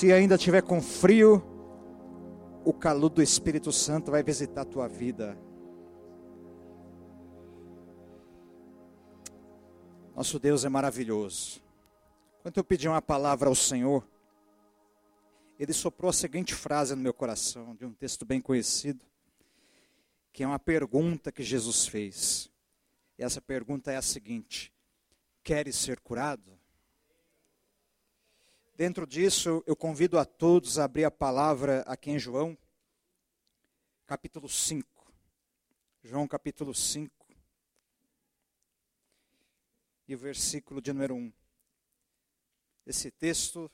Se ainda tiver com frio, o calor do Espírito Santo vai visitar a tua vida. Nosso Deus é maravilhoso. Quando eu pedi uma palavra ao Senhor, Ele soprou a seguinte frase no meu coração, de um texto bem conhecido, que é uma pergunta que Jesus fez. E essa pergunta é a seguinte: Queres ser curado? Dentro disso, eu convido a todos a abrir a palavra aqui em João, capítulo 5. João, capítulo 5. E o versículo de número 1. Esse texto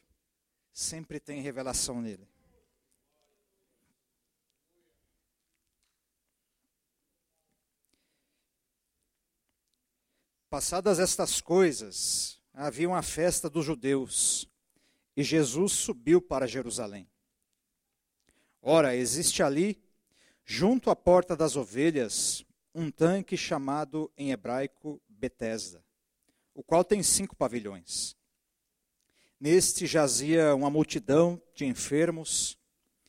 sempre tem revelação nele. Passadas estas coisas, havia uma festa dos judeus e Jesus subiu para Jerusalém. Ora, existe ali, junto à porta das ovelhas, um tanque chamado em hebraico Betesda, o qual tem cinco pavilhões. Neste jazia uma multidão de enfermos,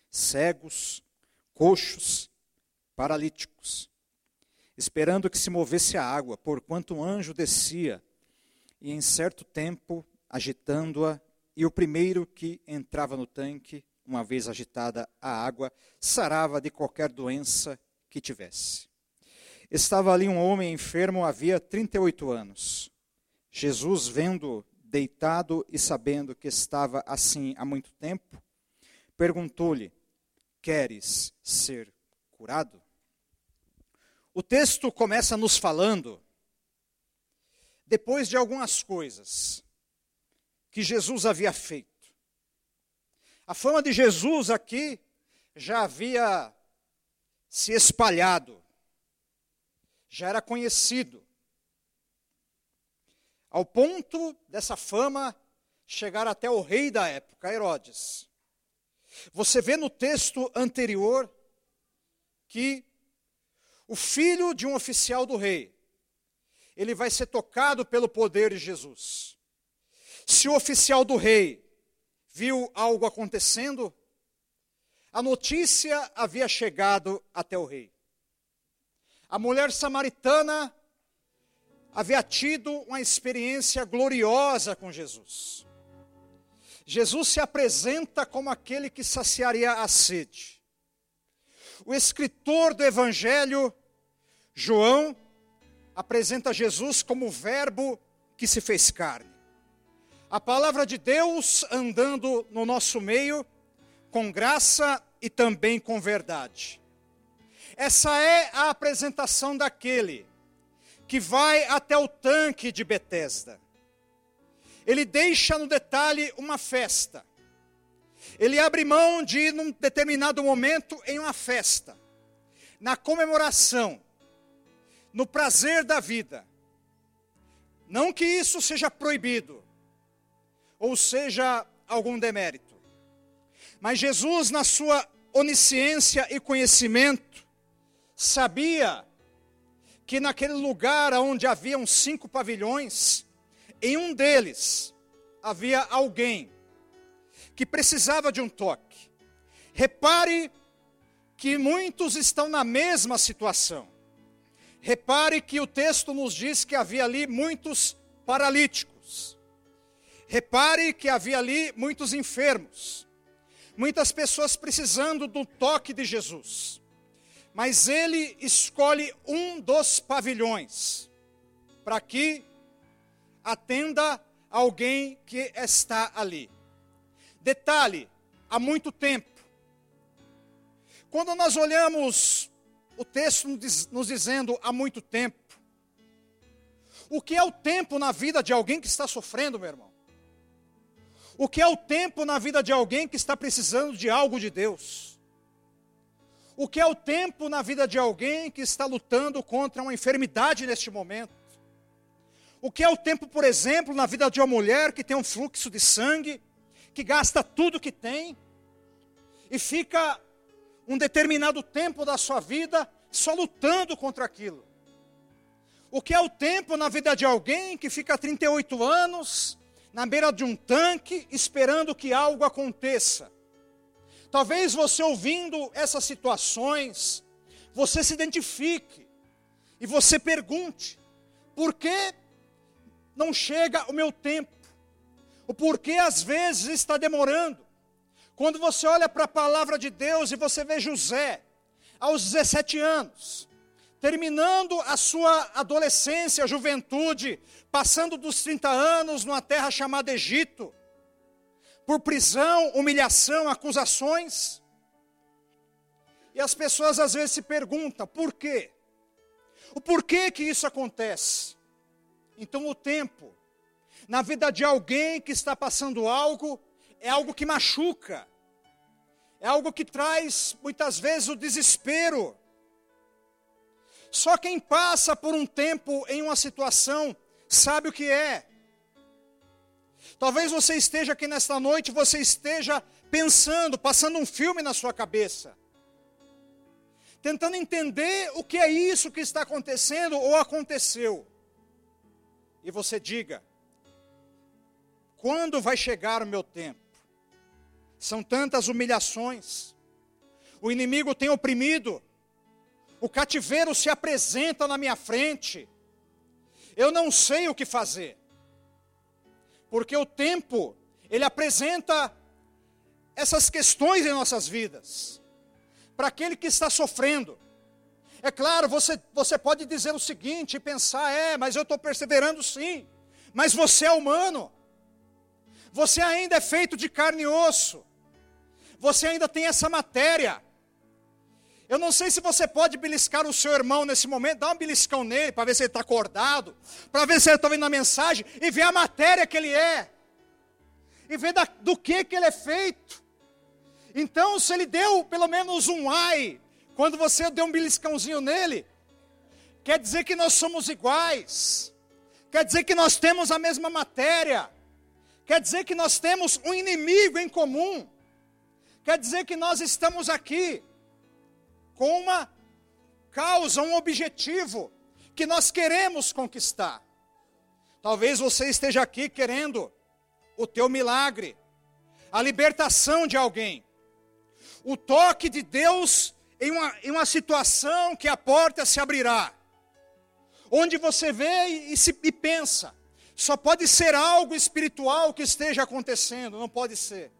cegos, coxos, paralíticos, esperando que se movesse a água, porquanto um anjo descia e em certo tempo, agitando-a, e o primeiro que entrava no tanque, uma vez agitada a água, sarava de qualquer doença que tivesse. Estava ali um homem enfermo havia 38 anos. Jesus, vendo deitado e sabendo que estava assim há muito tempo, perguntou-lhe: Queres ser curado? O texto começa nos falando, depois de algumas coisas, que Jesus havia feito. A fama de Jesus aqui já havia se espalhado, já era conhecido, ao ponto dessa fama chegar até o rei da época, Herodes. Você vê no texto anterior que o filho de um oficial do rei, ele vai ser tocado pelo poder de Jesus. Se o oficial do rei viu algo acontecendo, a notícia havia chegado até o rei. A mulher samaritana havia tido uma experiência gloriosa com Jesus. Jesus se apresenta como aquele que saciaria a sede. O escritor do Evangelho, João, apresenta Jesus como o Verbo que se fez carne a palavra de Deus andando no nosso meio, com graça e também com verdade. Essa é a apresentação daquele que vai até o tanque de Betesda. Ele deixa no detalhe uma festa. Ele abre mão de ir num determinado momento em uma festa, na comemoração, no prazer da vida. Não que isso seja proibido, ou seja algum demérito. Mas Jesus, na sua onisciência e conhecimento, sabia que naquele lugar onde haviam cinco pavilhões, em um deles havia alguém que precisava de um toque. Repare que muitos estão na mesma situação. Repare que o texto nos diz que havia ali muitos paralíticos. Repare que havia ali muitos enfermos, muitas pessoas precisando do toque de Jesus. Mas ele escolhe um dos pavilhões para que atenda alguém que está ali. Detalhe: há muito tempo. Quando nós olhamos o texto nos dizendo há muito tempo, o que é o tempo na vida de alguém que está sofrendo, meu irmão? O que é o tempo na vida de alguém que está precisando de algo de Deus? O que é o tempo na vida de alguém que está lutando contra uma enfermidade neste momento? O que é o tempo, por exemplo, na vida de uma mulher que tem um fluxo de sangue, que gasta tudo que tem e fica um determinado tempo da sua vida só lutando contra aquilo? O que é o tempo na vida de alguém que fica 38 anos na beira de um tanque, esperando que algo aconteça. Talvez você ouvindo essas situações, você se identifique e você pergunte: por que não chega o meu tempo? O porquê às vezes está demorando? Quando você olha para a palavra de Deus e você vê José, aos 17 anos, terminando a sua adolescência, juventude, passando dos 30 anos numa terra chamada Egito, por prisão, humilhação, acusações. E as pessoas às vezes se perguntam, por quê? O porquê que isso acontece? Então o tempo, na vida de alguém que está passando algo, é algo que machuca, é algo que traz muitas vezes o desespero. Só quem passa por um tempo em uma situação sabe o que é. Talvez você esteja aqui nesta noite, você esteja pensando, passando um filme na sua cabeça, tentando entender o que é isso que está acontecendo ou aconteceu. E você diga: quando vai chegar o meu tempo? São tantas humilhações, o inimigo tem oprimido, o cativeiro se apresenta na minha frente, eu não sei o que fazer, porque o tempo, ele apresenta essas questões em nossas vidas, para aquele que está sofrendo. É claro, você, você pode dizer o seguinte e pensar: é, mas eu estou perseverando sim, mas você é humano, você ainda é feito de carne e osso, você ainda tem essa matéria. Eu não sei se você pode beliscar o seu irmão nesse momento, dá um beliscão nele para ver se ele está acordado, para ver se ele está vendo a mensagem e ver a matéria que ele é, e ver da, do que, que ele é feito. Então, se ele deu pelo menos um ai, quando você deu um beliscãozinho nele, quer dizer que nós somos iguais, quer dizer que nós temos a mesma matéria, quer dizer que nós temos um inimigo em comum, quer dizer que nós estamos aqui com uma causa, um objetivo que nós queremos conquistar. Talvez você esteja aqui querendo o teu milagre, a libertação de alguém, o toque de Deus em uma, em uma situação que a porta se abrirá, onde você vê e, e, se, e pensa, só pode ser algo espiritual que esteja acontecendo, não pode ser.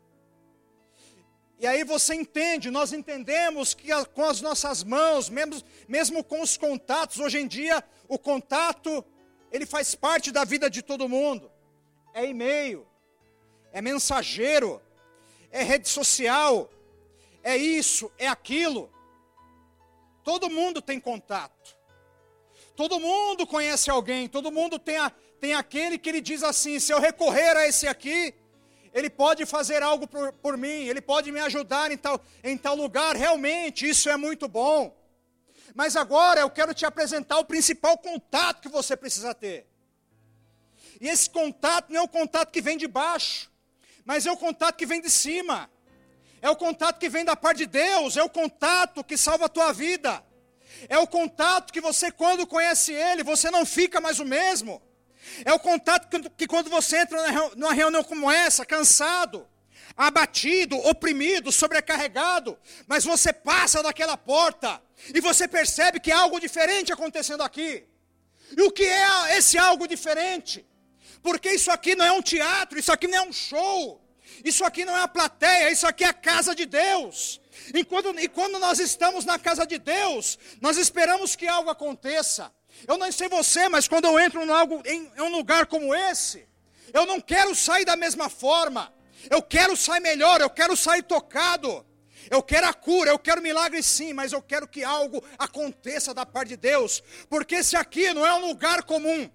E aí você entende, nós entendemos que com as nossas mãos, mesmo, mesmo com os contatos, hoje em dia o contato, ele faz parte da vida de todo mundo. É e-mail, é mensageiro, é rede social, é isso, é aquilo. Todo mundo tem contato. Todo mundo conhece alguém, todo mundo tem, a, tem aquele que ele diz assim: se eu recorrer a esse aqui, ele pode fazer algo por, por mim, Ele pode me ajudar em tal, em tal lugar, realmente, isso é muito bom. Mas agora eu quero te apresentar o principal contato que você precisa ter. E esse contato não é o contato que vem de baixo, mas é o contato que vem de cima. É o contato que vem da parte de Deus, é o contato que salva a tua vida. É o contato que você, quando conhece Ele, você não fica mais o mesmo. É o contato que quando você entra numa reunião como essa, cansado, abatido, oprimido, sobrecarregado, mas você passa daquela porta e você percebe que há algo diferente acontecendo aqui. E o que é esse algo diferente? Porque isso aqui não é um teatro, isso aqui não é um show, isso aqui não é a plateia, isso aqui é a casa de Deus. E quando nós estamos na casa de Deus, nós esperamos que algo aconteça. Eu não sei você, mas quando eu entro em, algo, em, um lugar como esse, eu não quero sair da mesma forma. Eu quero sair melhor, eu quero sair tocado. Eu quero a cura, eu quero milagre sim, mas eu quero que algo aconteça da parte de Deus, porque esse aqui não é um lugar comum.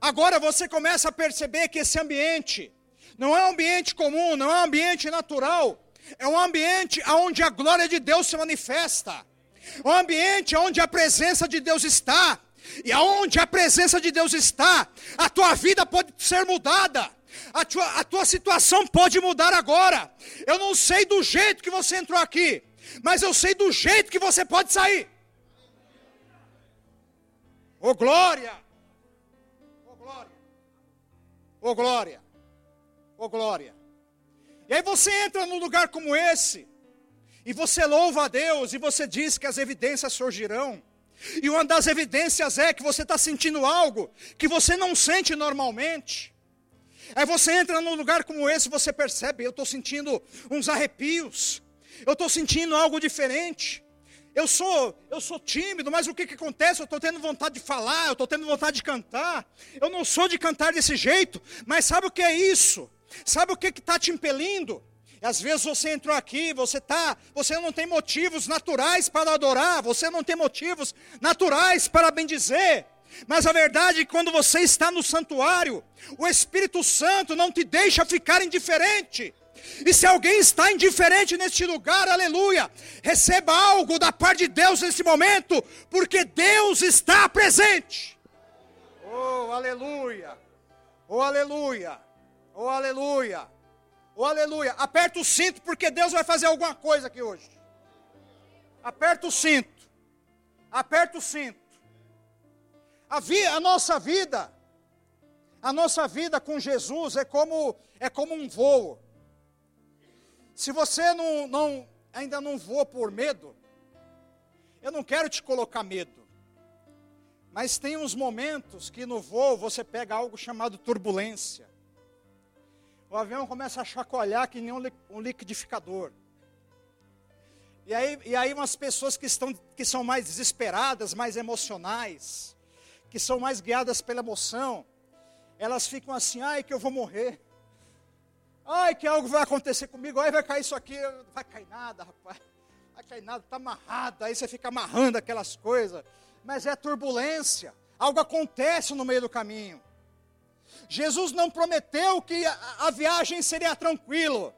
Agora você começa a perceber que esse ambiente não é um ambiente comum, não é um ambiente natural, é um ambiente onde a glória de Deus se manifesta, um ambiente onde a presença de Deus está. E aonde a presença de Deus está, a tua vida pode ser mudada. A tua, a tua situação pode mudar agora. Eu não sei do jeito que você entrou aqui, mas eu sei do jeito que você pode sair. Ô oh, glória! Ô oh, glória! Ô oh, glória! Oh glória. E aí você entra num lugar como esse, e você louva a Deus, e você diz que as evidências surgirão. E uma das evidências é que você está sentindo algo que você não sente normalmente. Aí você entra num lugar como esse, você percebe, eu estou sentindo uns arrepios, eu estou sentindo algo diferente. Eu sou, eu sou tímido, mas o que, que acontece? Eu estou tendo vontade de falar, eu estou tendo vontade de cantar. Eu não sou de cantar desse jeito, mas sabe o que é isso? Sabe o que está te impelindo? Às vezes você entrou aqui, você tá, você não tem motivos naturais para adorar, você não tem motivos naturais para bendizer. Mas a verdade é que quando você está no santuário, o Espírito Santo não te deixa ficar indiferente. E se alguém está indiferente neste lugar, aleluia, receba algo da parte de Deus nesse momento, porque Deus está presente. Oh, aleluia! Oh, aleluia! Oh, aleluia! Oh, aleluia! Aperta o cinto, porque Deus vai fazer alguma coisa aqui hoje. Aperta o cinto. Aperta o cinto. A, vi, a nossa vida, a nossa vida com Jesus é como, é como um voo. Se você não, não, ainda não voa por medo, eu não quero te colocar medo. Mas tem uns momentos que no voo você pega algo chamado turbulência. O avião começa a chacoalhar que nem um liquidificador. E aí, e aí umas pessoas que, estão, que são mais desesperadas, mais emocionais, que são mais guiadas pela emoção, elas ficam assim, ai que eu vou morrer. Ai, que algo vai acontecer comigo, ai, vai cair isso aqui, não vai cair nada, rapaz. Vai cair nada, está amarrado, aí você fica amarrando aquelas coisas. Mas é turbulência, algo acontece no meio do caminho. Jesus não prometeu que a, viagem seria tranquilo,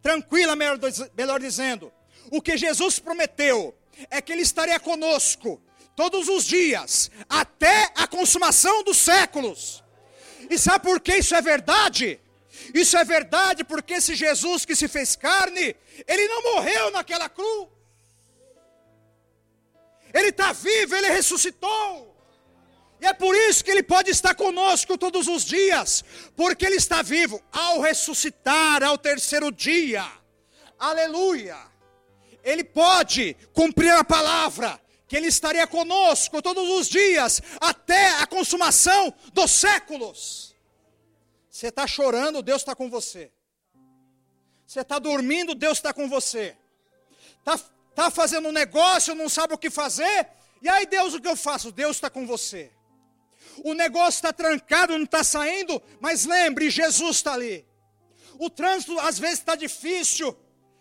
tranquila, melhor dizendo. O que Jesus prometeu é que Ele estaria conosco todos os dias, até a consumação dos séculos. E sabe por que isso é verdade? Isso é verdade porque esse Jesus que se fez carne, ele não morreu naquela cruz. Ele está vivo, ele ressuscitou. É por isso que ele pode estar conosco todos os dias, porque ele está vivo ao ressuscitar ao terceiro dia. Aleluia! Ele pode cumprir a palavra, que ele estaria conosco todos os dias, até a consumação dos séculos. Você está chorando, Deus está com você. Você está dormindo, Deus está com você. Está tá fazendo um negócio, não sabe o que fazer. E aí, Deus, o que eu faço? Deus está com você. O negócio está trancado, não está saindo, mas lembre, Jesus está ali. O trânsito às vezes está difícil.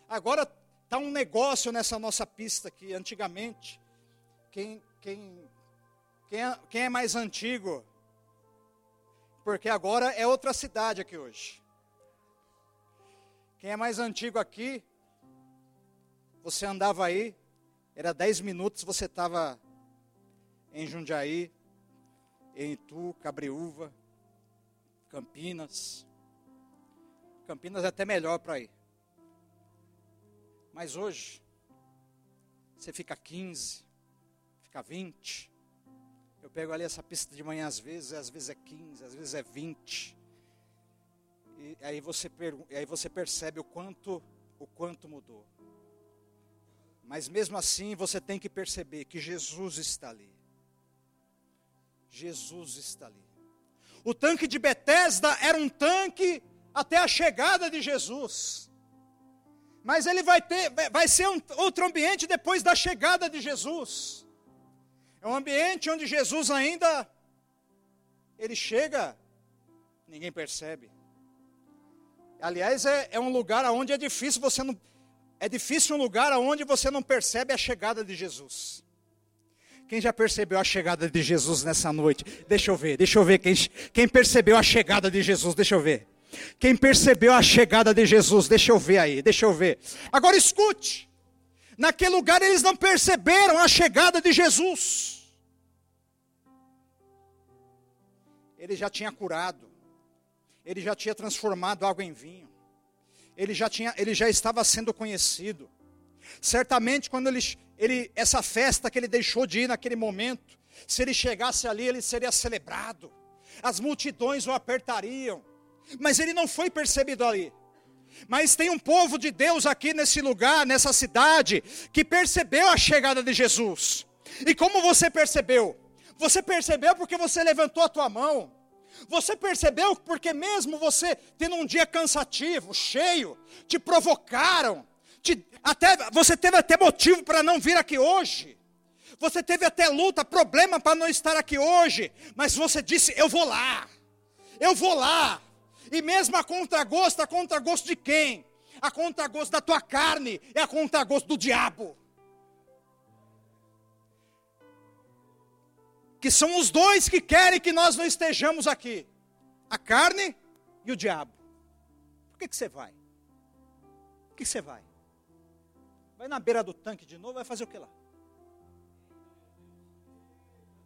Agora está um negócio nessa nossa pista aqui. Antigamente, quem, quem, quem, é, quem é mais antigo porque agora é outra cidade aqui hoje. Quem é mais antigo aqui, você andava aí, era 10 minutos, você estava em Jundiaí, em Itu, Cabreúva, Campinas. Campinas é até melhor para ir. Mas hoje, você fica 15, fica 20, eu pego ali essa pista de manhã às vezes, às vezes é 15, às vezes é 20. E aí você, aí você percebe o quanto, o quanto mudou. Mas mesmo assim você tem que perceber que Jesus está ali. Jesus está ali. O tanque de Betesda era um tanque até a chegada de Jesus. Mas ele vai ter, vai ser um, outro ambiente depois da chegada de Jesus. É um ambiente onde Jesus ainda ele chega, ninguém percebe. Aliás, é, é um lugar onde é difícil você não é difícil um lugar onde você não percebe a chegada de Jesus. Quem já percebeu a chegada de Jesus nessa noite? Deixa eu ver, deixa eu ver quem, quem percebeu a chegada de Jesus, deixa eu ver. Quem percebeu a chegada de Jesus, deixa eu ver aí, deixa eu ver. Agora escute. Naquele lugar eles não perceberam a chegada de Jesus. Ele já tinha curado. Ele já tinha transformado água em vinho. Ele já tinha, ele já estava sendo conhecido. Certamente quando ele, ele essa festa que ele deixou de ir naquele momento, se ele chegasse ali, ele seria celebrado. As multidões o apertariam. mas ele não foi percebido ali. Mas tem um povo de Deus aqui nesse lugar, nessa cidade, que percebeu a chegada de Jesus. E como você percebeu? Você percebeu porque você levantou a tua mão. Você percebeu porque mesmo você tendo um dia cansativo, cheio, te provocaram, te, até, você teve até motivo para não vir aqui hoje. Você teve até luta, problema para não estar aqui hoje, mas você disse: Eu vou lá, eu vou lá. E mesmo a contragosto, a contragosto de quem? A contragosto da tua carne, é a contragosto do diabo. Que são os dois que querem que nós não estejamos aqui: a carne e o diabo. Por que, que você vai? Por que, que você vai? Vai na beira do tanque de novo, vai fazer o que lá?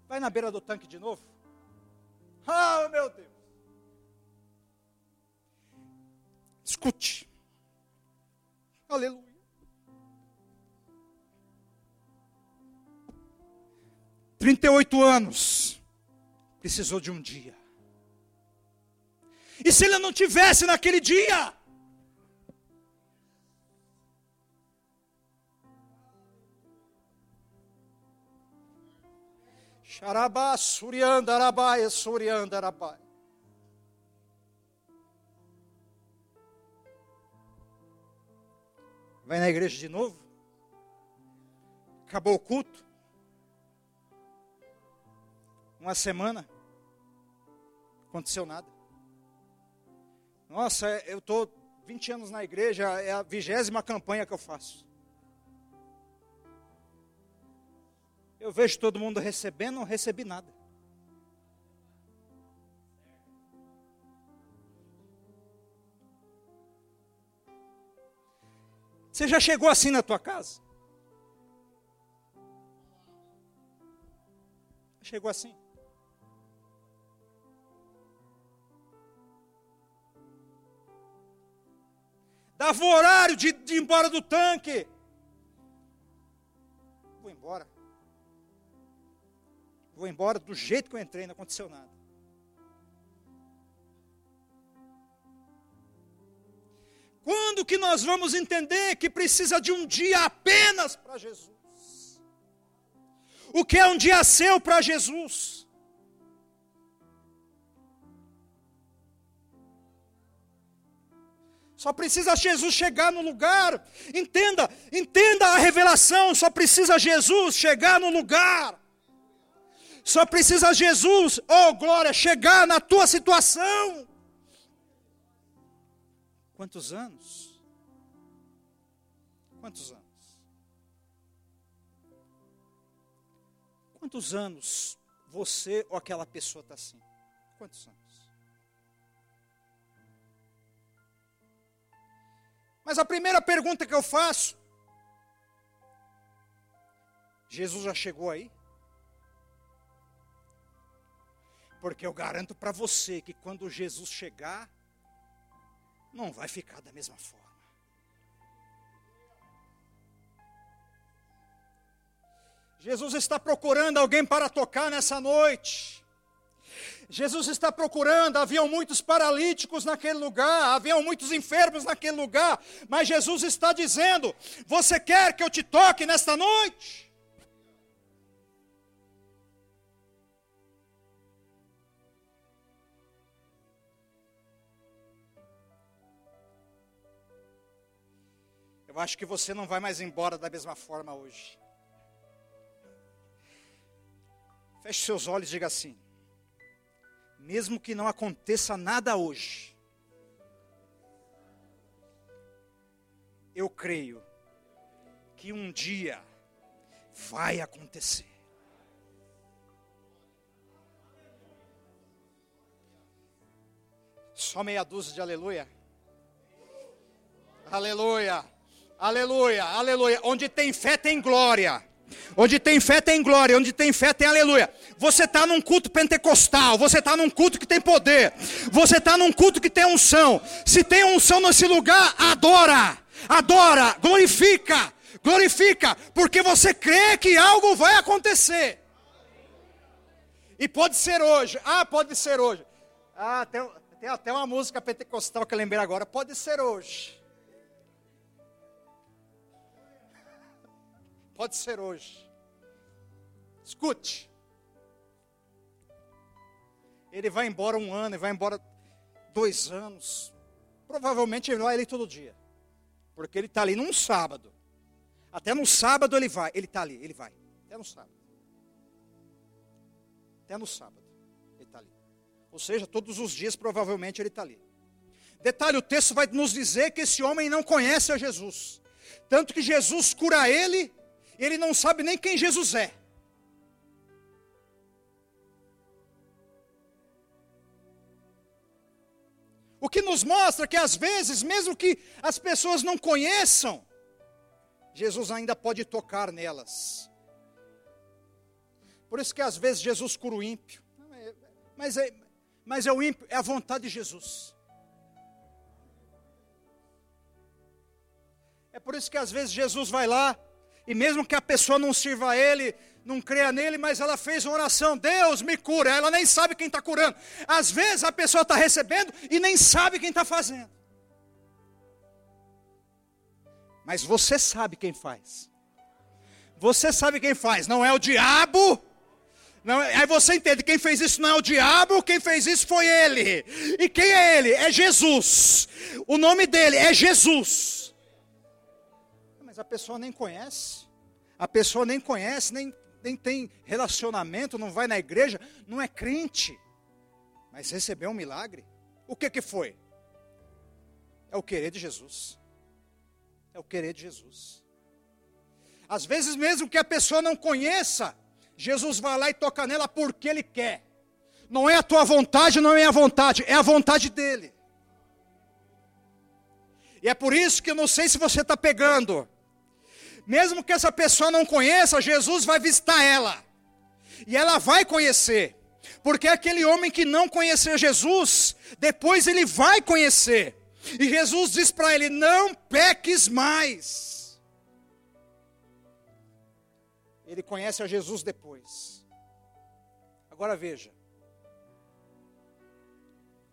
Vai na beira do tanque de novo? Ah, oh, meu Deus! Escute. Aleluia. Trinta e oito anos. Precisou de um dia. E se ele não tivesse naquele dia? Xarabá, suriandarabai, suriandarabai. Vai na igreja de novo? Acabou o culto? Uma semana? Aconteceu nada. Nossa, eu estou 20 anos na igreja, é a vigésima campanha que eu faço. Eu vejo todo mundo recebendo, não recebi nada. Você já chegou assim na tua casa? Chegou assim. Dava o horário de, de ir embora do tanque. Vou embora. Vou embora do jeito que eu entrei, não aconteceu nada. Quando que nós vamos entender que precisa de um dia apenas para Jesus? O que é um dia seu para Jesus? Só precisa Jesus chegar no lugar. Entenda, entenda a revelação. Só precisa Jesus chegar no lugar. Só precisa Jesus, oh glória, chegar na tua situação. Quantos anos? Quantos anos? Quantos anos você ou aquela pessoa está assim? Quantos anos? Mas a primeira pergunta que eu faço: Jesus já chegou aí? Porque eu garanto para você que quando Jesus chegar, não vai ficar da mesma forma. Jesus está procurando alguém para tocar nessa noite. Jesus está procurando, haviam muitos paralíticos naquele lugar, haviam muitos enfermos naquele lugar, mas Jesus está dizendo: Você quer que eu te toque nesta noite? Eu acho que você não vai mais embora da mesma forma hoje. Feche seus olhos e diga assim: mesmo que não aconteça nada hoje, eu creio que um dia vai acontecer. Só meia dúzia de aleluia. Aleluia. Aleluia, aleluia. Onde tem fé tem glória. Onde tem fé tem glória, onde tem fé tem aleluia. Você está num culto pentecostal, você está num culto que tem poder, você está num culto que tem unção. Se tem unção nesse lugar, adora, adora, glorifica, glorifica, porque você crê que algo vai acontecer. E pode ser hoje, ah, pode ser hoje. Ah, tem, Tem até uma música pentecostal que eu lembrei agora. Pode ser hoje. Pode ser hoje. Escute. Ele vai embora um ano, ele vai embora dois anos. Provavelmente ele vai ali todo dia. Porque ele está ali num sábado. Até no sábado ele vai. Ele está ali, ele vai. Até no sábado. Até no sábado. Ele está ali. Ou seja, todos os dias provavelmente ele está ali. Detalhe, o texto vai nos dizer que esse homem não conhece a Jesus. Tanto que Jesus cura ele, ele não sabe nem quem Jesus é. O que nos mostra que às vezes, mesmo que as pessoas não conheçam, Jesus ainda pode tocar nelas. Por isso que às vezes Jesus cura o ímpio. Mas é, mas é o ímpio, é a vontade de Jesus. É por isso que às vezes Jesus vai lá, e mesmo que a pessoa não sirva a Ele, não creia nele, mas ela fez uma oração: Deus me cura. Ela nem sabe quem está curando. Às vezes a pessoa está recebendo e nem sabe quem está fazendo. Mas você sabe quem faz. Você sabe quem faz. Não é o diabo. Não, é, aí você entende, quem fez isso não é o diabo, quem fez isso foi ele. E quem é ele? É Jesus. O nome dele é Jesus. Mas a pessoa nem conhece. A pessoa nem conhece, nem nem tem relacionamento, não vai na igreja, não é crente, mas recebeu um milagre. O que que foi? É o querer de Jesus. É o querer de Jesus. Às vezes, mesmo que a pessoa não conheça, Jesus vai lá e toca nela porque Ele quer. Não é a tua vontade, não é a vontade, é a vontade dEle. E é por isso que eu não sei se você está pegando mesmo que essa pessoa não conheça, Jesus vai visitar ela. E ela vai conhecer. Porque aquele homem que não conhecia Jesus, depois ele vai conhecer. E Jesus diz para ele: Não peques mais. Ele conhece a Jesus depois. Agora veja.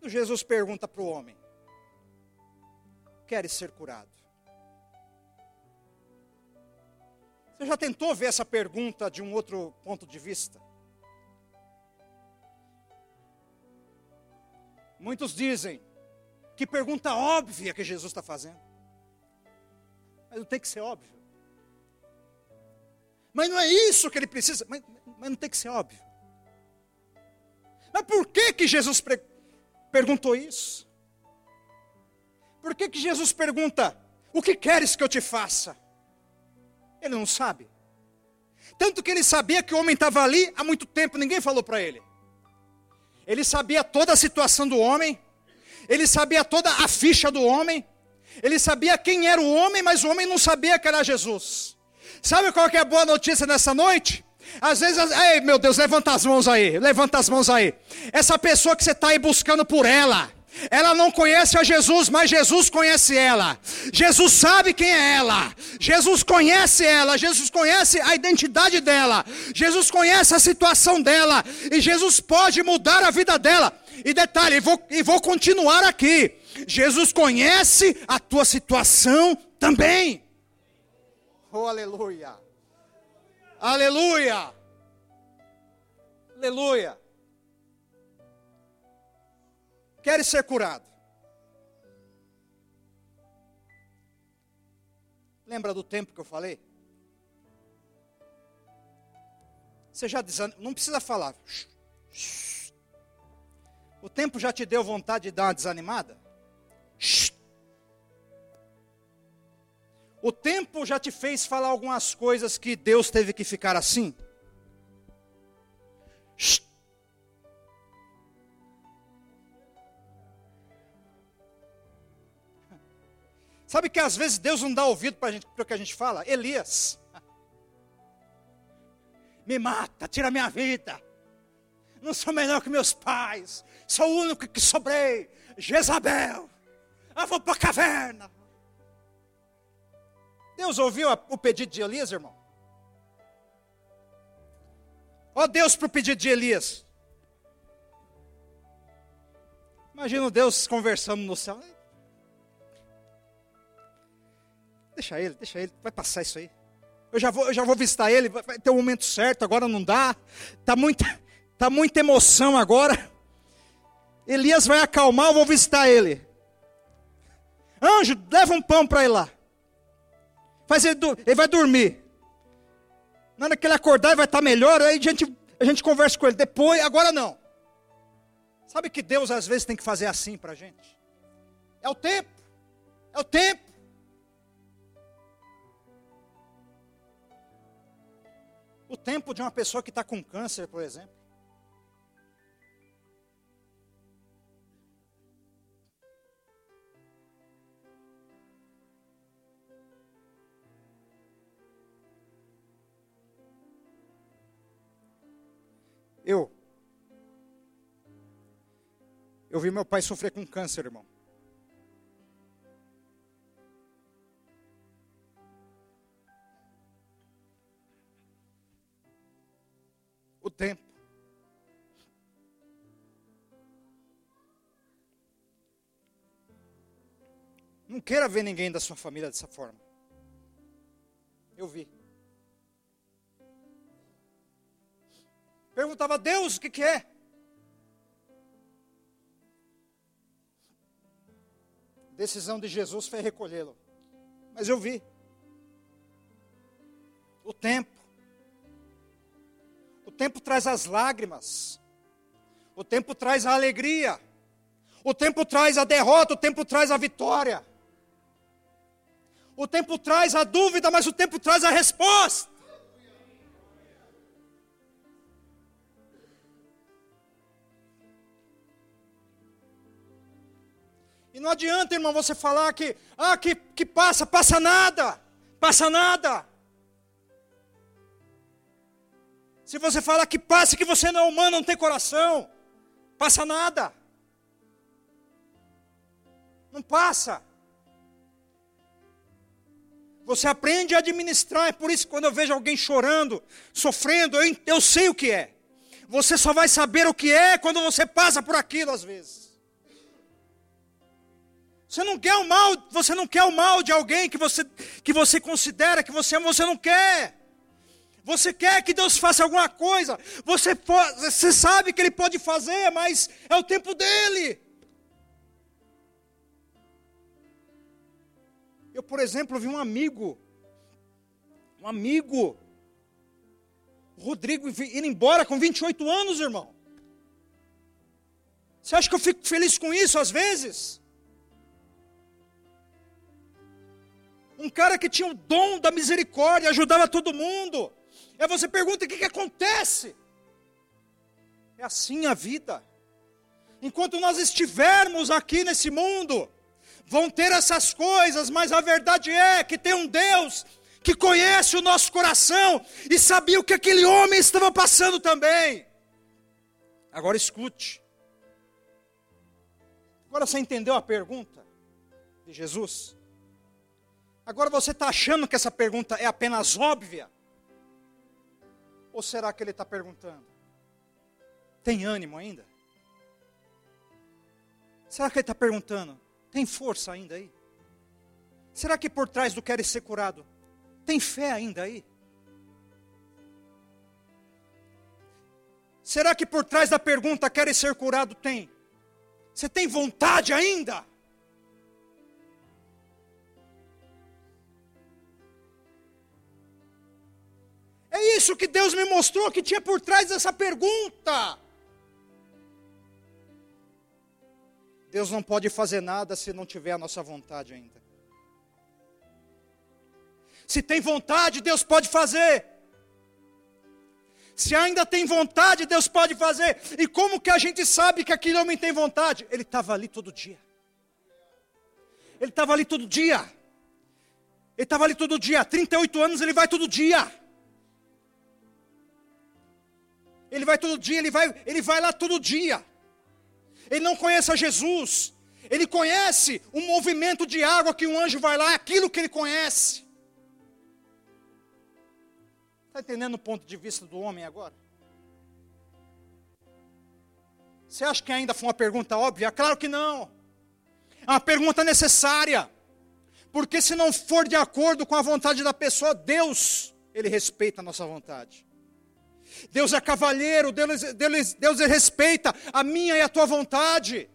Jesus pergunta para o homem: Queres ser curado? Você já tentou ver essa pergunta de um outro ponto de vista? Muitos dizem que pergunta óbvia que Jesus está fazendo. Mas não tem que ser óbvio. Mas não é isso que ele precisa. Mas, mas não tem que ser óbvio. Mas por que que Jesus perguntou isso? Por que que Jesus pergunta: O que queres que eu te faça? Ele não sabe. Tanto que ele sabia que o homem estava ali há muito tempo, ninguém falou para ele. Ele sabia toda a situação do homem, ele sabia toda a ficha do homem, ele sabia quem era o homem, mas o homem não sabia que era Jesus. Sabe qual que é a boa notícia nessa noite? Às vezes, ei meu Deus, levanta as mãos aí, levanta as mãos aí. Essa pessoa que você está aí buscando por ela, ela não conhece a Jesus, mas Jesus conhece ela. Jesus sabe quem é ela. Jesus conhece ela. Jesus conhece a identidade dela. Jesus conhece a situação dela. E Jesus pode mudar a vida dela. E detalhe, vou, e vou continuar aqui. Jesus conhece a tua situação também. Oh, aleluia. Aleluia. Aleluia. Queres ser curado? Lembra do tempo que eu falei? Você já desanimou, não precisa falar. O tempo já te deu vontade de dar uma desanimada? O tempo já te fez falar algumas coisas que Deus teve que ficar assim? Sabe que às vezes Deus não dá ouvido para o que a gente fala? Elias. Me mata, tira minha vida. Não sou melhor que meus pais. Sou o único que sobrei. Jezabel. Eu vou para a caverna. Deus ouviu o pedido de Elias, irmão? Ó Deus para o pedido de Elias. Imagina Deus conversando no céu. Deixa ele, deixa ele, vai passar isso aí. Eu já vou, eu já vou visitar ele, vai ter o um momento certo, agora não dá. Tá muita, tá muita emoção agora. Elias vai acalmar, eu vou visitar ele. Anjo, leva um pão para ele lá. Faz ele, ele vai dormir. Na hora que ele acordar, ele vai estar melhor, aí a gente, a gente conversa com ele. Depois, agora não. Sabe que Deus às vezes tem que fazer assim para a gente? É o tempo. É o tempo. O tempo de uma pessoa que está com câncer, por exemplo. Eu. Eu vi meu pai sofrer com câncer, irmão. O tempo. Não queira ver ninguém da sua família dessa forma. Eu vi. Perguntava a Deus o que, que é. Decisão de Jesus foi recolhê-lo. Mas eu vi. O tempo. O tempo traz as lágrimas. O tempo traz a alegria. O tempo traz a derrota, o tempo traz a vitória. O tempo traz a dúvida, mas o tempo traz a resposta. E não adianta, irmão, você falar que, ah, que, que passa, passa nada, passa nada. Se você falar que passa, que você não é humano, não tem coração, passa nada. Não passa. Você aprende a administrar, é por isso que quando eu vejo alguém chorando, sofrendo, eu, eu sei o que é. Você só vai saber o que é quando você passa por aquilo às vezes. Você não quer o mal, você não quer o mal de alguém que você, que você considera que você ama, você não quer. Você quer que Deus faça alguma coisa. Você, você sabe que Ele pode fazer, mas é o tempo dele. Eu, por exemplo, vi um amigo, um amigo, Rodrigo, ir embora com 28 anos, irmão. Você acha que eu fico feliz com isso às vezes? um cara que tinha o dom da misericórdia, ajudava todo mundo. Aí você pergunta: o que, que acontece? É assim a vida. Enquanto nós estivermos aqui nesse mundo, vão ter essas coisas, mas a verdade é que tem um Deus que conhece o nosso coração e sabia o que aquele homem estava passando também. Agora escute. Agora você entendeu a pergunta de Jesus? Agora você está achando que essa pergunta é apenas óbvia? Ou será que ele está perguntando? Tem ânimo ainda? Será que ele está perguntando? Tem força ainda aí? Será que por trás do querer ser curado, tem fé ainda aí? Será que por trás da pergunta querer ser curado tem? Você tem vontade ainda? Isso que Deus me mostrou que tinha por trás dessa pergunta. Deus não pode fazer nada se não tiver a nossa vontade ainda. Se tem vontade, Deus pode fazer. Se ainda tem vontade, Deus pode fazer. E como que a gente sabe que aquele homem tem vontade? Ele estava ali todo dia. Ele estava ali todo dia. Ele estava ali todo dia. 38 anos, ele vai todo dia. Ele vai todo dia, ele vai, ele vai lá todo dia. Ele não conhece a Jesus. Ele conhece o movimento de água que um anjo vai lá, aquilo que ele conhece. Está entendendo o ponto de vista do homem agora? Você acha que ainda foi uma pergunta óbvia? Claro que não. É uma pergunta necessária. Porque se não for de acordo com a vontade da pessoa, Deus, Ele respeita a nossa vontade. Deus é cavalheiro, Deus, Deus, Deus respeita a minha e a tua vontade.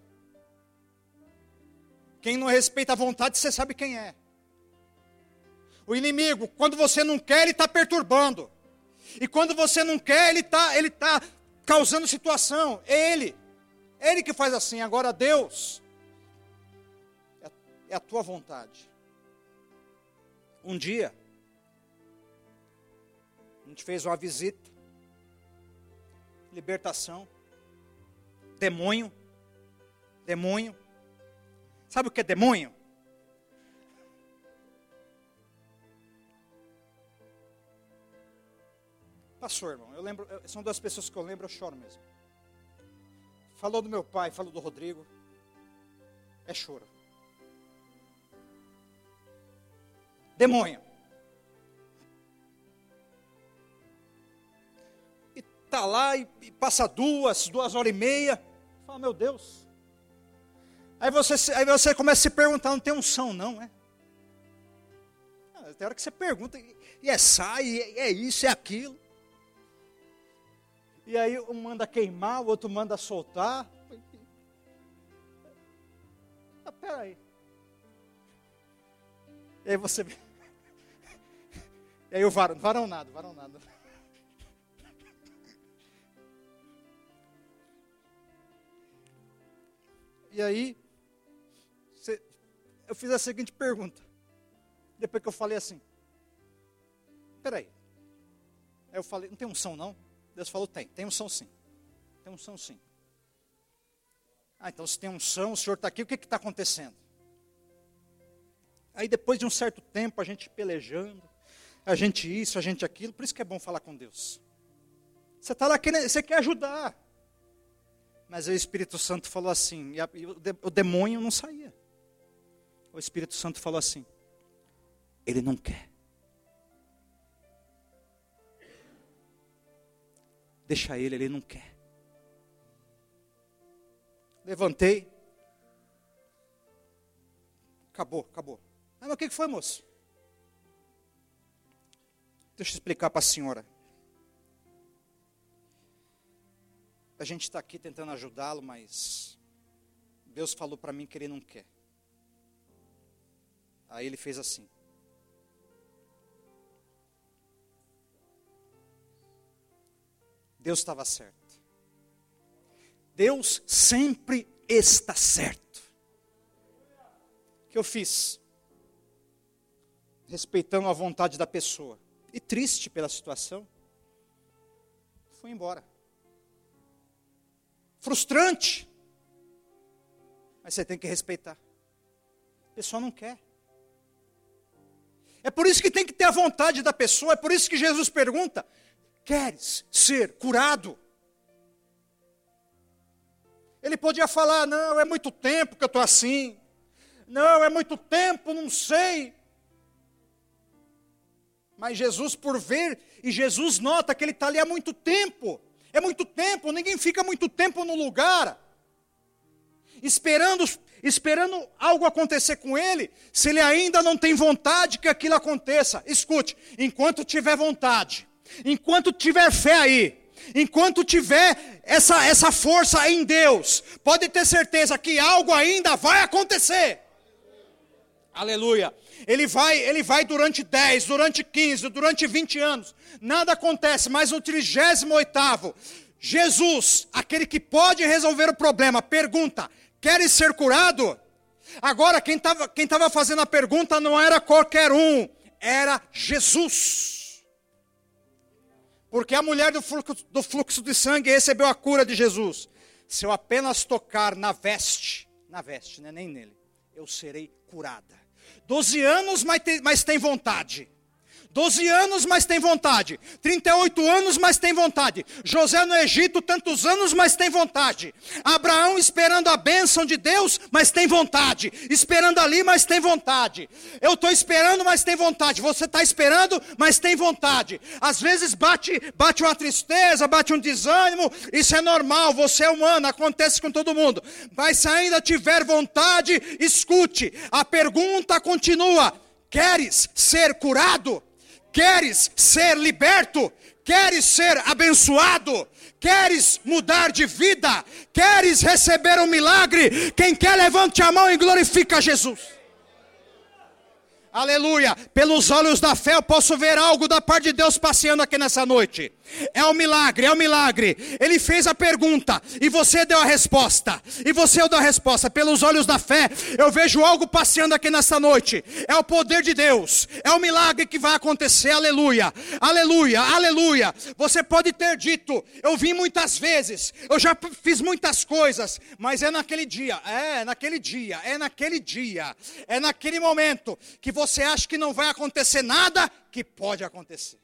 Quem não respeita a vontade, você sabe quem é. O inimigo, quando você não quer, ele está perturbando. E quando você não quer, ele está ele tá causando situação. É ele. É ele que faz assim. Agora, Deus, é, é a tua vontade. Um dia, a gente fez uma visita, libertação, demônio, demônio. Sabe o que é demônio? Pastor, irmão, eu lembro, são duas pessoas que eu lembro, eu choro mesmo. Falou do meu pai, falou do Rodrigo. É choro. Demônio. E tá lá e, e passa duas, duas horas e meia. Fala, meu Deus. Aí você, aí você começa a se perguntar, não tem unção não, é? Ah, tem hora que você pergunta, e é sai, e é isso, é aquilo. E aí um manda queimar, o outro manda soltar. Ah, peraí. E aí você. E aí o varão, varão nada, varão nada. E aí, eu fiz a seguinte pergunta. Depois que eu falei assim, peraí. Aí eu falei, não tem unção não? Deus falou: tem, tem unção sim. Tem unção sim. Ah, então se tem unção, o senhor está aqui, o que está acontecendo? Aí depois de um certo tempo, a gente pelejando, a gente isso, a gente aquilo, por isso que é bom falar com Deus. Você está lá querendo, você quer ajudar. Mas o Espírito Santo falou assim, e, a, e o, de, o demônio não saía. O Espírito Santo falou assim: ele não quer. Deixa ele, ele não quer. Levantei. Acabou, acabou. Mas o que foi, moço? Deixa eu explicar para a senhora. A gente está aqui tentando ajudá-lo, mas Deus falou para mim que ele não quer. Aí ele fez assim. Deus estava certo. Deus sempre está certo. O que eu fiz? Respeitando a vontade da pessoa. E triste pela situação. Fui embora. Frustrante. Mas você tem que respeitar. A pessoa não quer. É por isso que tem que ter a vontade da pessoa. É por isso que Jesus pergunta: Queres ser curado? Ele podia falar: não, é muito tempo que eu estou assim. Não, é muito tempo, não sei. Mas Jesus, por ver, e Jesus nota que ele está ali há muito tempo. É muito tempo, ninguém fica muito tempo no lugar, esperando, esperando algo acontecer com ele, se ele ainda não tem vontade que aquilo aconteça. Escute, enquanto tiver vontade, Enquanto tiver fé aí, enquanto tiver essa, essa força em Deus, pode ter certeza que algo ainda vai acontecer. Aleluia. Ele vai, ele vai durante 10, durante 15, durante 20 anos. Nada acontece, mas no 38 Jesus, aquele que pode resolver o problema, pergunta: Queres ser curado? Agora, quem estava quem tava fazendo a pergunta não era qualquer um, era Jesus. Porque a mulher do fluxo, do fluxo de sangue recebeu a cura de Jesus. Se eu apenas tocar na veste, na veste, né, nem nele, eu serei curada. Doze anos, mas tem, mas tem vontade. 12 anos, mas tem vontade. 38 anos, mas tem vontade. José no Egito, tantos anos, mas tem vontade. Abraão esperando a bênção de Deus, mas tem vontade. Esperando ali, mas tem vontade. Eu estou esperando, mas tem vontade. Você está esperando, mas tem vontade. Às vezes bate, bate uma tristeza, bate um desânimo. Isso é normal, você é humano, acontece com todo mundo. Mas se ainda tiver vontade, escute. A pergunta continua: queres ser curado? Queres ser liberto? Queres ser abençoado? Queres mudar de vida? Queres receber um milagre? Quem quer, levante a mão e glorifica Jesus. Aleluia. Pelos olhos da fé eu posso ver algo da parte de Deus passeando aqui nessa noite. É um milagre, é um milagre. Ele fez a pergunta e você deu a resposta. E você deu a resposta. Pelos olhos da fé, eu vejo algo passeando aqui nessa noite. É o poder de Deus. É um milagre que vai acontecer. Aleluia. Aleluia. Aleluia. Você pode ter dito, eu vim muitas vezes, eu já fiz muitas coisas, mas é naquele dia, é naquele dia, é naquele dia, é naquele momento que você acha que não vai acontecer nada que pode acontecer.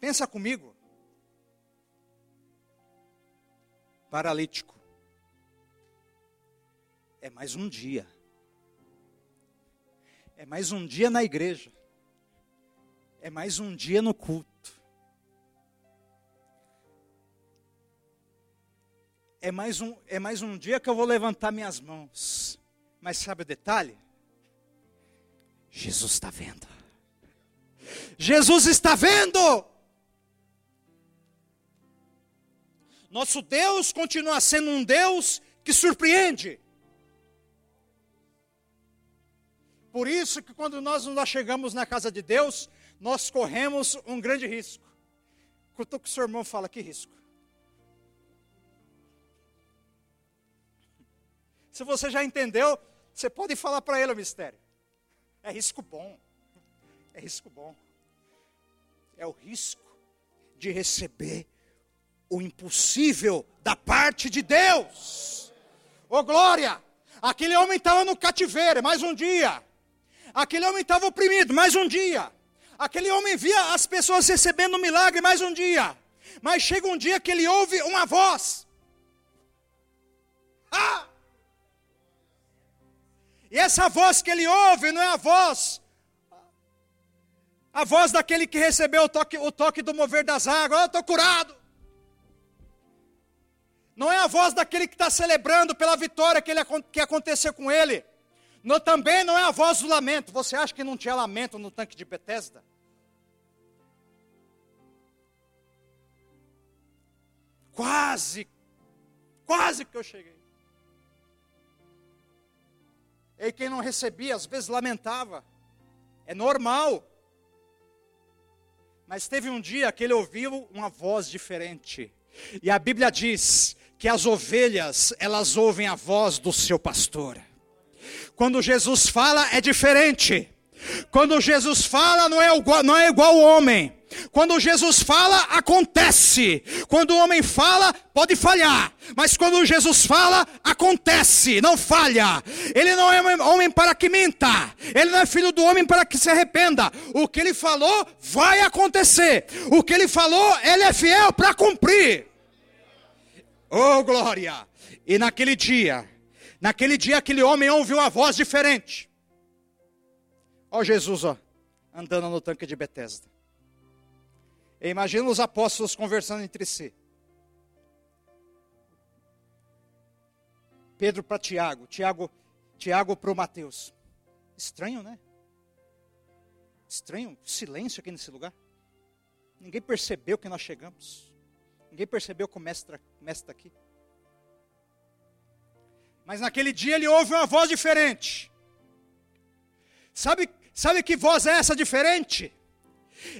Pensa comigo. Paralítico. É mais um dia. É mais um dia na igreja. É mais um dia no culto. É mais um, é mais um dia que eu vou levantar minhas mãos. Mas sabe o detalhe? Jesus está vendo. Jesus está vendo. Nosso Deus continua sendo um Deus que surpreende. Por isso que quando nós nos chegamos na casa de Deus, nós corremos um grande risco. Que o seu irmão fala, que risco? Se você já entendeu, você pode falar para ele o mistério. É risco bom. É risco bom. É o risco de receber o impossível da parte de Deus. Ô oh, glória! Aquele homem estava no cativeiro, mais um dia. Aquele homem estava oprimido, mais um dia. Aquele homem via as pessoas recebendo um milagre, mais um dia. Mas chega um dia que ele ouve uma voz. Ah! E essa voz que ele ouve não é a voz, a voz daquele que recebeu o toque, o toque do mover das águas. Oh, eu estou curado. Não é a voz daquele que está celebrando pela vitória que, ele, que aconteceu com ele. No, também não é a voz do lamento. Você acha que não tinha lamento no tanque de Betesda? Quase, quase que eu cheguei. E quem não recebia, às vezes lamentava. É normal. Mas teve um dia que ele ouviu uma voz diferente. E a Bíblia diz que as ovelhas, elas ouvem a voz do seu pastor. Quando Jesus fala, é diferente. Quando Jesus fala, não é igual, não é igual o homem. Quando Jesus fala, acontece. Quando o homem fala, pode falhar. Mas quando Jesus fala, acontece, não falha. Ele não é homem para que minta. Ele não é filho do homem para que se arrependa. O que ele falou, vai acontecer. O que ele falou, ele é fiel para cumprir. Oh, glória! E naquele dia, naquele dia, aquele homem ouviu uma voz diferente. Ó oh, Jesus, ó, andando no tanque de Betesda. imagina os apóstolos conversando entre si. Pedro para Tiago, Tiago, Tiago para Mateus. Estranho, né? Estranho, silêncio aqui nesse lugar. Ninguém percebeu que nós chegamos. Ninguém percebeu que o mestre está aqui. Mas naquele dia ele ouve uma voz diferente. Sabe, sabe que voz é essa diferente?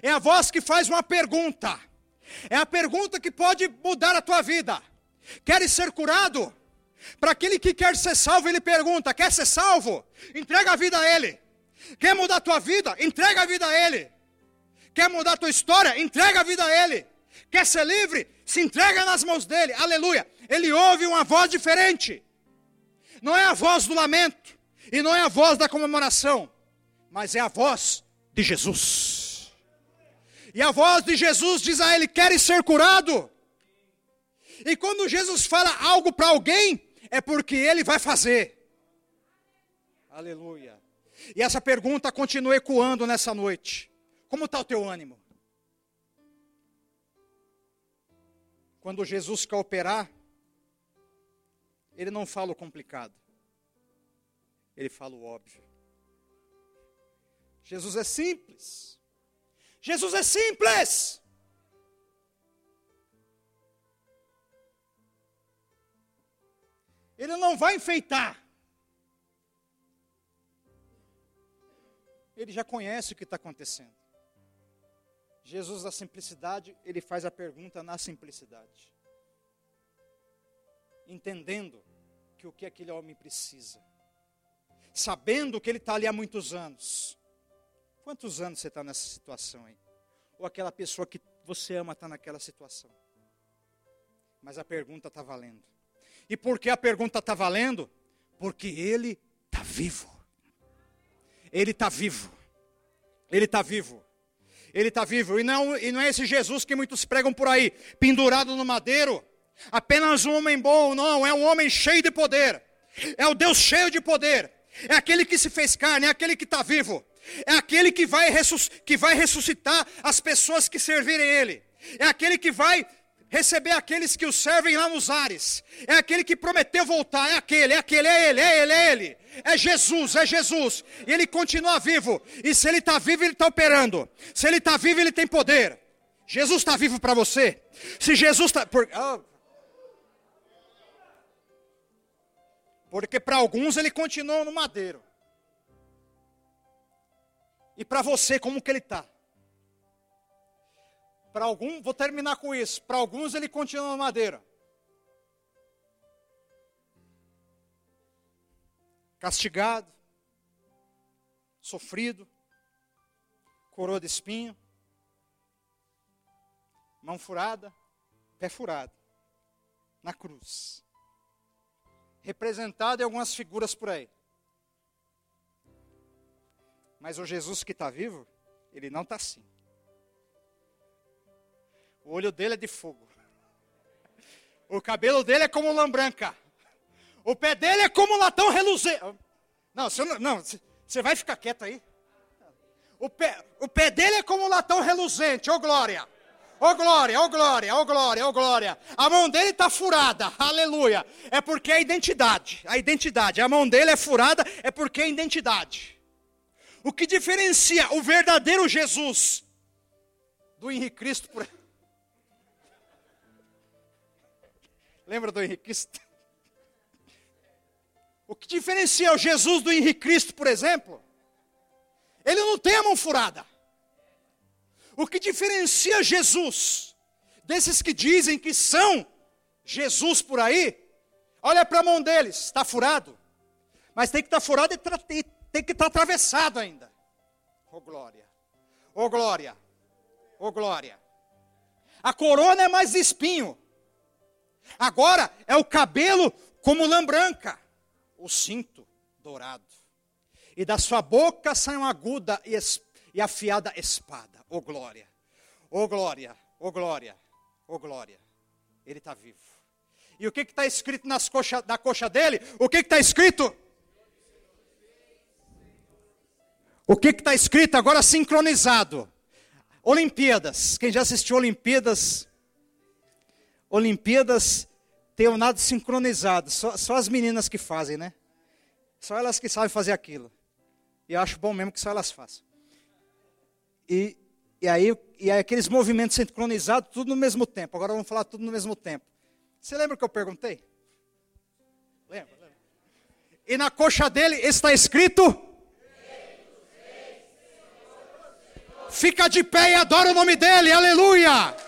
É a voz que faz uma pergunta. É a pergunta que pode mudar a tua vida. Queres ser curado? Para aquele que quer ser salvo, ele pergunta: quer ser salvo? Entrega a vida a ele. Quer mudar a tua vida? Entrega a vida a ele. Quer mudar a tua história? Entrega a vida a ele. Quer ser livre? Se entrega nas mãos dele. Aleluia. Ele ouve uma voz diferente. Não é a voz do lamento. E não é a voz da comemoração. Mas é a voz de Jesus. E a voz de Jesus diz a ele: Queres ser curado? E quando Jesus fala algo para alguém, é porque ele vai fazer. Aleluia. E essa pergunta continua ecoando nessa noite: Como está o teu ânimo? Quando Jesus quer operar, ele não fala o complicado, ele fala o óbvio. Jesus é simples. Jesus é simples. Ele não vai enfeitar. Ele já conhece o que está acontecendo. Jesus, da simplicidade, ele faz a pergunta na simplicidade. Entendendo que o que aquele homem precisa. Sabendo que ele está ali há muitos anos. Quantos anos você está nessa situação aí? Ou aquela pessoa que você ama está naquela situação? Mas a pergunta está valendo. E por que a pergunta está valendo? Porque ele está vivo. Ele está vivo. Ele está vivo. Ele está vivo. E não, e não é esse Jesus que muitos pregam por aí, pendurado no madeiro. Apenas um homem bom, não, é um homem cheio de poder. É o Deus cheio de poder. É aquele que se fez carne, é aquele que está vivo. É aquele que vai, que vai ressuscitar as pessoas que servirem Ele. É aquele que vai receber aqueles que o servem lá nos ares. É aquele que prometeu voltar, é aquele, é aquele, é ele, é ele, é ele. É Jesus, é Jesus. E ele continua vivo. E se ele está vivo, ele está operando. Se ele está vivo, ele tem poder. Jesus está vivo para você. Se Jesus está. Por... Oh. Porque para alguns ele continua no madeiro. E para você, como que ele está? Para alguns, vou terminar com isso. Para alguns ele continua na madeira. Castigado, sofrido, coroa de espinho, mão furada, pé furado, na cruz. Representado em algumas figuras por aí. Mas o Jesus que está vivo, ele não está assim. O olho dele é de fogo. O cabelo dele é como lã branca. O pé dele é como latão reluzente. Não, você, não, você vai ficar quieto aí. O pé, o pé dele é como latão reluzente, ô oh, glória. Ô oh, glória, ô oh, glória, ô oh, glória, ô glória. A mão dele está furada, aleluia. É porque é a identidade, a identidade. A mão dele é furada, é porque é a identidade. O que diferencia o verdadeiro Jesus do Henrique Cristo, por Lembra do Henrique Cristo? O que diferencia o Jesus do Henrique Cristo, por exemplo? Ele não tem a mão furada. O que diferencia Jesus desses que dizem que são Jesus por aí? Olha para a mão deles, está furado. Mas tem que estar tá furado e tem que estar tá atravessado ainda. Oh glória. Oh glória. Oh glória. A corona é mais espinho. Agora é o cabelo como lã branca, o cinto dourado. E da sua boca sai uma aguda e, afiada espada. Oh glória, oh glória, oh glória, oh glória. Ele está vivo. E o que está escrito nas coxa, na coxa dele? O que está escrito? O que está escrito agora sincronizado? Olimpíadas. Quem já assistiu Olimpíadas Olimpíadas tem o nado sincronizado. Só, só as meninas que fazem, né? Só elas que sabem fazer aquilo. E eu acho bom mesmo que só elas façam. E, e, aí, e aí aqueles movimentos sincronizados, tudo no mesmo tempo. Agora vamos falar tudo no mesmo tempo. Você lembra que eu perguntei? Lembra. E na coxa dele está escrito. Fica de pé e adora o nome dele, aleluia!